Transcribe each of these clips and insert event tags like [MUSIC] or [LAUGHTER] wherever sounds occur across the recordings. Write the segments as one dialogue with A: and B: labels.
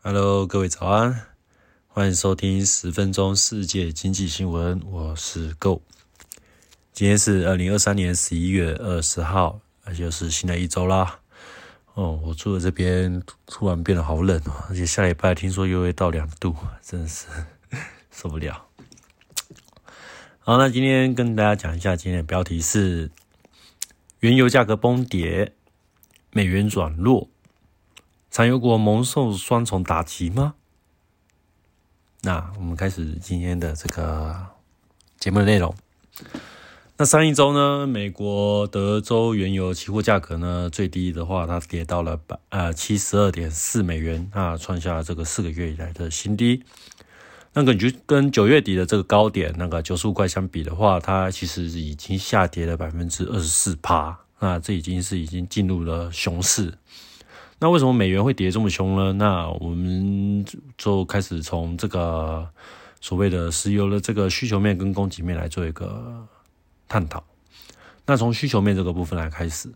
A: Hello，各位早安，欢迎收听十分钟世界经济新闻，我是 Go。今天是二零二三年十一月二十号，那就是新的一周啦。哦，我住的这边突然变得好冷哦，而且下礼拜听说又会到两度，真的是 [LAUGHS] 受不了。好，那今天跟大家讲一下，今天的标题是原油价格崩跌，美元转弱。产油国蒙受双重打击吗？那我们开始今天的这个节目的内容。那上一周呢，美国德州原油期货价格呢，最低的话，它跌到了百呃七十二点四美元啊，创下了这个四个月以来的新低。那根据跟九月底的这个高点那个九十五块相比的话，它其实已经下跌了百分之二十四趴。那这已经是已经进入了熊市。那为什么美元会跌这么凶呢？那我们就开始从这个所谓的石油的这个需求面跟供给面来做一个探讨。那从需求面这个部分来开始，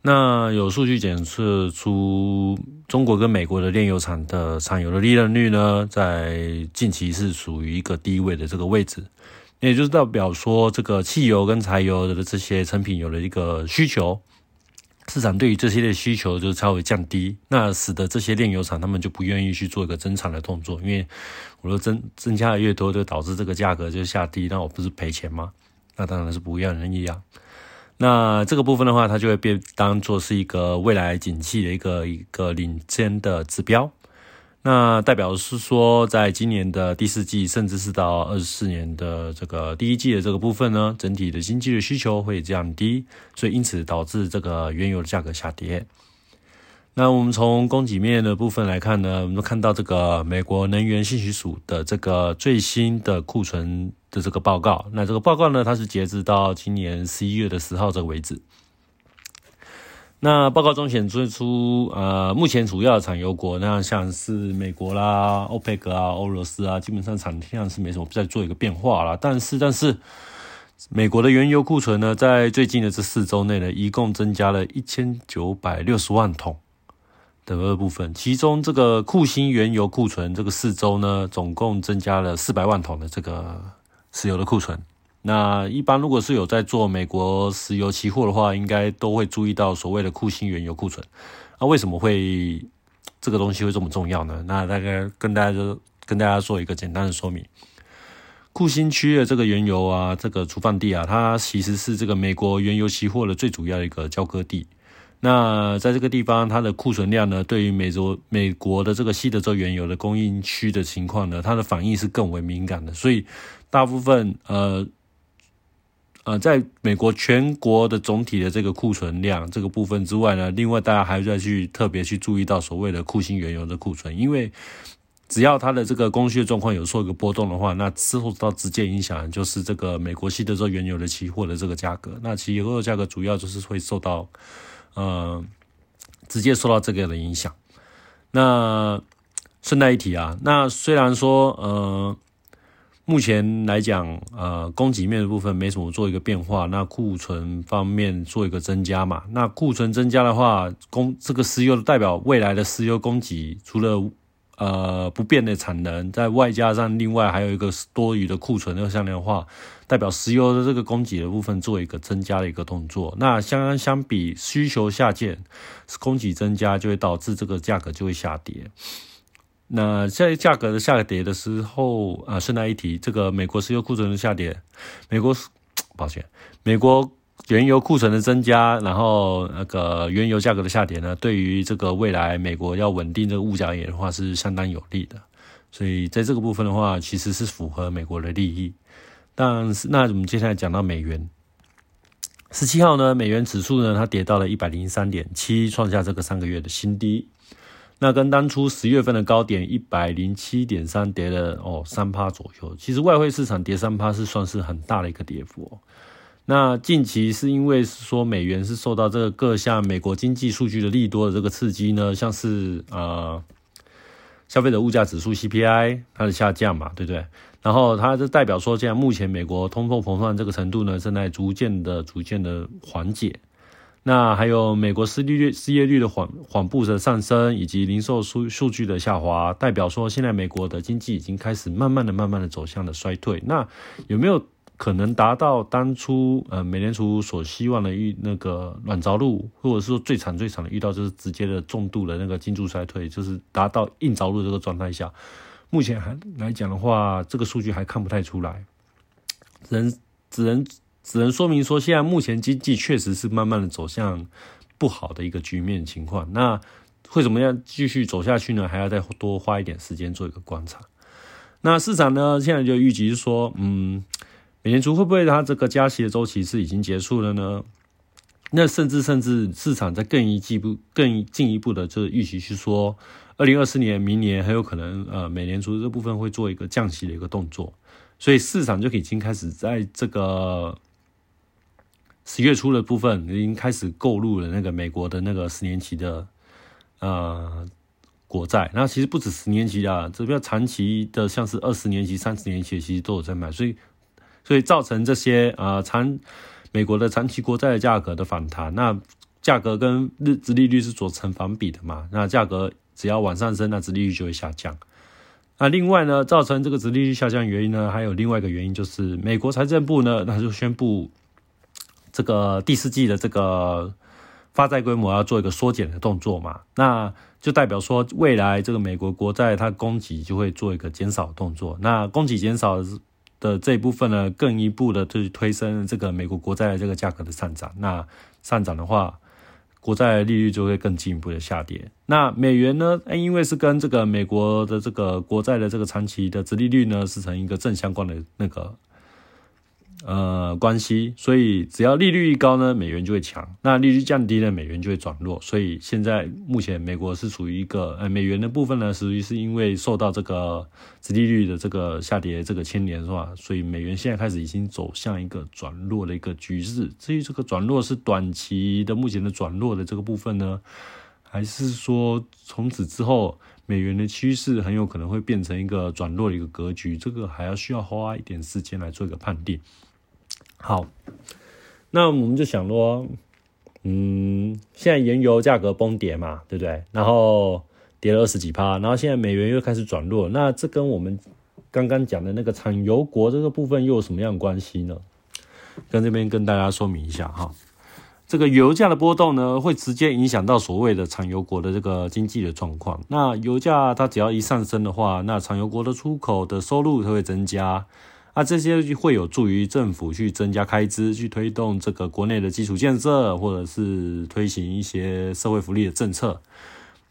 A: 那有数据检测出中国跟美国的炼油厂的产油的利润率呢，在近期是属于一个低位的这个位置，也就是代表说这个汽油跟柴油的这些成品油的一个需求。市场对于这些的需求就稍微降低，那使得这些炼油厂他们就不愿意去做一个增产的动作，因为我说增增加的越多，就导致这个价格就下低，那我不是赔钱吗？那当然是不愿意啊。那这个部分的话，它就会被当做是一个未来景气的一个一个领先的指标。那代表是说，在今年的第四季，甚至是到二十四年的这个第一季的这个部分呢，整体的经济的需求会降低，所以因此导致这个原油的价格下跌。那我们从供给面的部分来看呢，我们都看到这个美国能源信息署的这个最新的库存的这个报告。那这个报告呢，它是截止到今年十一月的十号这个为止。那报告中显示出，呃，目前主要的产油国，那像是美国啦、欧佩克啊、俄罗斯啊，基本上产量是没什么在做一个变化啦。但是，但是，美国的原油库存呢，在最近的这四周内呢，一共增加了一千九百六十万桶的二部分，其中这个库欣原油库存这个四周呢，总共增加了四百万桶的这个石油的库存。那一般如果是有在做美国石油期货的话，应该都会注意到所谓的库欣原油库存。那为什么会这个东西会这么重要呢？那大概跟大家跟大家做一个简单的说明。库欣区的这个原油啊，这个储放地啊，它其实是这个美国原油期货的最主要一个交割地。那在这个地方，它的库存量呢，对于美洲美国的这个西德州原油的供应区的情况呢，它的反应是更为敏感的。所以大部分呃。呃，在美国全国的总体的这个库存量这个部分之外呢，另外大家还要去特别去注意到所谓的库欣原油的库存，因为只要它的这个供需状况有受一个波动的话，那之后到直接影响就是这个美国西德州原油的期货的这个价格。那期油的价格主要就是会受到呃直接受到这个的影响。那顺带一提啊，那虽然说呃。目前来讲，呃，供给面的部分没什么做一个变化，那库存方面做一个增加嘛。那库存增加的话，供这个石油代表未来的石油供给，除了呃不变的产能，在外加上另外还有一个多余的库存的向量化，代表石油的这个供给的部分做一个增加的一个动作。那相相比需求下降，供给增加就会导致这个价格就会下跌。那在价格的下跌的时候啊，顺带一提，这个美国石油库存的下跌，美国抱歉，美国原油库存的增加，然后那个原油价格的下跌呢，对于这个未来美国要稳定这个物价也的话是相当有利的，所以在这个部分的话，其实是符合美国的利益。但是那我们接下来讲到美元，十七号呢，美元指数呢，它跌到了一百零三点七，创下这个三个月的新低。那跟当初十月份的高点一百零七点三跌了哦三趴左右，其实外汇市场跌三趴是算是很大的一个跌幅。那近期是因为说美元是受到这个各项美国经济数据的利多的这个刺激呢，像是呃消费者物价指数 CPI 它的下降嘛，对不对？然后它就代表说，现在目前美国通货膨胀这个程度呢，正在逐渐的逐渐的缓解。那还有美国失利率、失业率的缓缓步的上升，以及零售数数据的下滑，代表说现在美国的经济已经开始慢慢的、慢慢的走向了衰退。那有没有可能达到当初呃美联储所希望的遇那个软着陆，或者是说最惨最惨的遇到就是直接的重度的那个经济衰退，就是达到硬着陆这个状态下？目前还来讲的话，这个数据还看不太出来，只能只能。只能说明说，现在目前经济确实是慢慢的走向不好的一个局面情况。那会怎么样继续走下去呢？还要再多花一点时间做一个观察。那市场呢，现在就预计是说，嗯，美联储会不会它这个加息的周期是已经结束了呢？那甚至甚至市场在更一步更进一步的这预期是说，二零二四年明年很有可能呃，美联储这部分会做一个降息的一个动作，所以市场就已经开始在这个。十月初的部分已经开始购入了那个美国的那个十年期的呃国债，那其实不止十年期的，这边长期的像是二十年期、三十年期其实都有在买，所以所以造成这些呃长美国的长期国债的价格的反弹，那价格跟日值利率是做成反比的嘛，那价格只要往上升，那值利率就会下降。那另外呢，造成这个值利率下降原因呢，还有另外一个原因就是美国财政部呢，它就宣布。这个第四季的这个发债规模要做一个缩减的动作嘛，那就代表说未来这个美国国债它供给就会做一个减少动作。那供给减少的这一部分呢，更一步的去推升这个美国国债的这个价格的上涨。那上涨的话，国债利率就会更进一步的下跌。那美元呢，因为是跟这个美国的这个国债的这个长期的殖利率呢是成一个正相关的那个。呃，关系，所以只要利率一高呢，美元就会强；那利率降低呢，美元就会转弱。所以现在目前美国是处于一个呃美元的部分呢，属于是因为受到这个殖利率的这个下跌这个牵连，是吧？所以美元现在开始已经走向一个转弱的一个局势。至于这个转弱是短期的，目前的转弱的这个部分呢，还是说从此之后美元的趋势很有可能会变成一个转弱的一个格局？这个还要需要花一点时间来做一个判定。好，那我们就想说，嗯，现在原油价格崩跌嘛，对不对？然后跌了二十几趴，然后现在美元又开始转弱，那这跟我们刚刚讲的那个产油国这个部分又有什么样的关系呢？跟这边跟大家说明一下哈，这个油价的波动呢，会直接影响到所谓的产油国的这个经济的状况。那油价它只要一上升的话，那产油国的出口的收入它会增加。那这些会有助于政府去增加开支，去推动这个国内的基础建设，或者是推行一些社会福利的政策。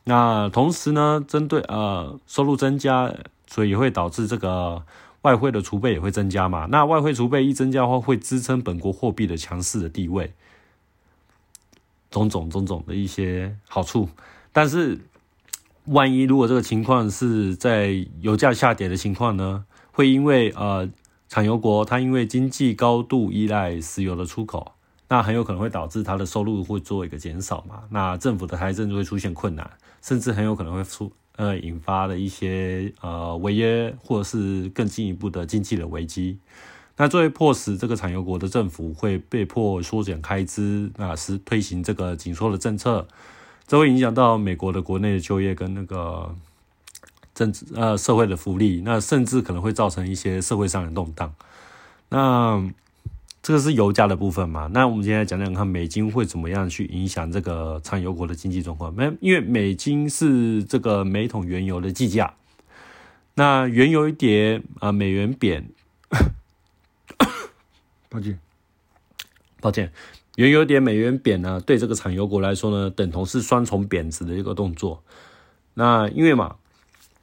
A: 那同时呢，针对呃收入增加，所以也会导致这个外汇的储备也会增加嘛。那外汇储备一增加的话，会支撑本国货币的强势的地位，种种种种的一些好处。但是，万一如果这个情况是在油价下跌的情况呢，会因为呃。产油国，它因为经济高度依赖石油的出口，那很有可能会导致它的收入会做一个减少嘛？那政府的财政就会出现困难，甚至很有可能会出呃引发的一些呃违约，或者是更进一步的经济的危机。那作为迫使这个产油国的政府会被迫缩减开支，那是推行这个紧缩的政策，这会影响到美国的国内的就业跟那个。政治呃社会的福利，那甚至可能会造成一些社会上的动荡。那这个是油价的部分嘛？那我们今天讲讲看美金会怎么样去影响这个产油国的经济状况。没，因为美金是这个每桶原油的计价。那原油一跌啊，美元贬。抱歉，抱歉，原油跌，美元贬呢，对这个产油国来说呢，等同是双重贬值的一个动作。那因为嘛。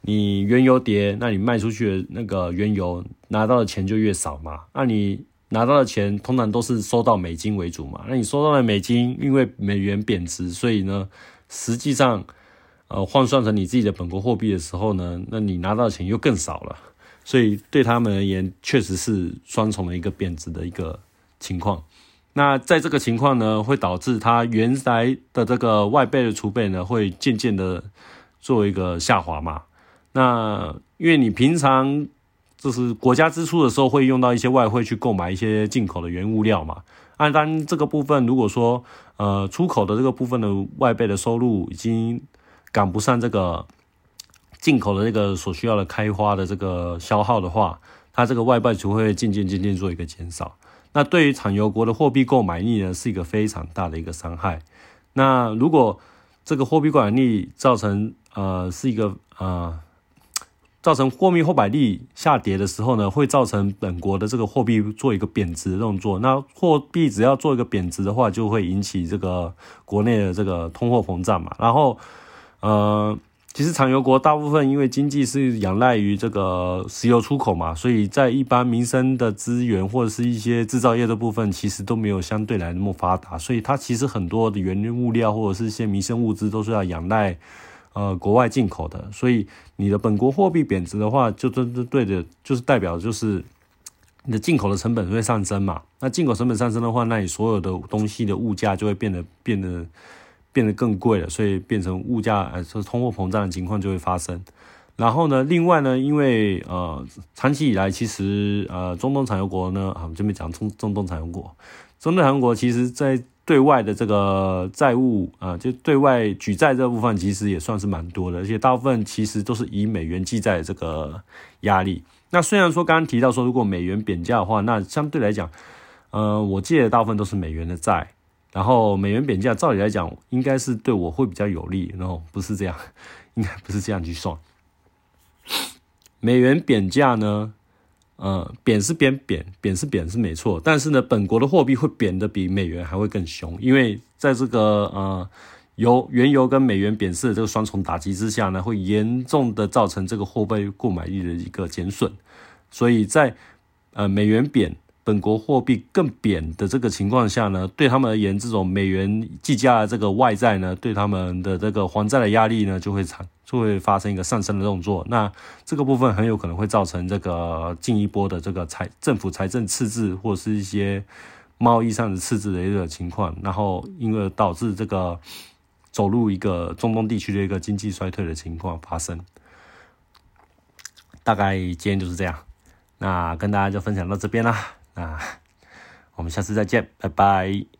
A: 你原油跌，那你卖出去的那个原油拿到的钱就越少嘛？那你拿到的钱通常都是收到美金为主嘛？那你收到的美金，因为美元贬值，所以呢，实际上，呃，换算成你自己的本国货币的时候呢，那你拿到的钱又更少了。所以对他们而言，确实是双重的一个贬值的一个情况。那在这个情况呢，会导致它原来的这个外备的储备呢，会渐渐的做一个下滑嘛？那因为你平常就是国家支出的时候会用到一些外汇去购买一些进口的原物料嘛，按单这个部分，如果说呃出口的这个部分的外备的收入已经赶不上这个进口的这个所需要的开花的这个消耗的话，它这个外败就会渐渐渐渐做一个减少。那对于产油国的货币购买力呢，是一个非常大的一个伤害。那如果这个货币购买力造成呃是一个呃造成货币购买力下跌的时候呢，会造成本国的这个货币做一个贬值的动作。那货币只要做一个贬值的话，就会引起这个国内的这个通货膨胀嘛。然后呃。其实产油国大部分因为经济是仰赖于这个石油出口嘛，所以在一般民生的资源或者是一些制造业的部分，其实都没有相对来那么发达，所以它其实很多的原物料或者是一些民生物资都是要仰赖呃国外进口的。所以你的本国货币贬值的话，就真真对的，就是代表就是你的进口的成本会上升嘛。那进口成本上升的话，那你所有的东西的物价就会变得变得。变得更贵了，所以变成物价呃，是通货膨胀的情况就会发生。然后呢，另外呢，因为呃，长期以来其实呃，中东产油国呢，啊，我们这边讲中中东产油国，中东产油国其实在对外的这个债务啊，就对外举债这部分其实也算是蛮多的，而且大部分其实都是以美元计债这个压力。那虽然说刚刚提到说，如果美元贬价的话，那相对来讲，呃，我借的大部分都是美元的债。然后美元贬价，照理来讲，应该是对我会比较有利，然后不是这样，[LAUGHS] 应该不是这样去算。美元贬价呢，呃，贬是贬贬，贬是贬是没错，但是呢，本国的货币会贬的比美元还会更凶，因为在这个呃油原油跟美元贬势的这个双重打击之下呢，会严重的造成这个货币购买力的一个减损，所以在呃美元贬。本国货币更贬的这个情况下呢，对他们而言，这种美元计价的这个外债呢，对他们的这个还债的压力呢，就会产就会发生一个上升的动作。那这个部分很有可能会造成这个进一波的这个财政府财政赤字，或者是一些贸易上的赤字的一个情况，然后因而导致这个走入一个中东地区的一个经济衰退的情况发生。大概今天就是这样，那跟大家就分享到这边啦。那，我们下次再见，拜拜。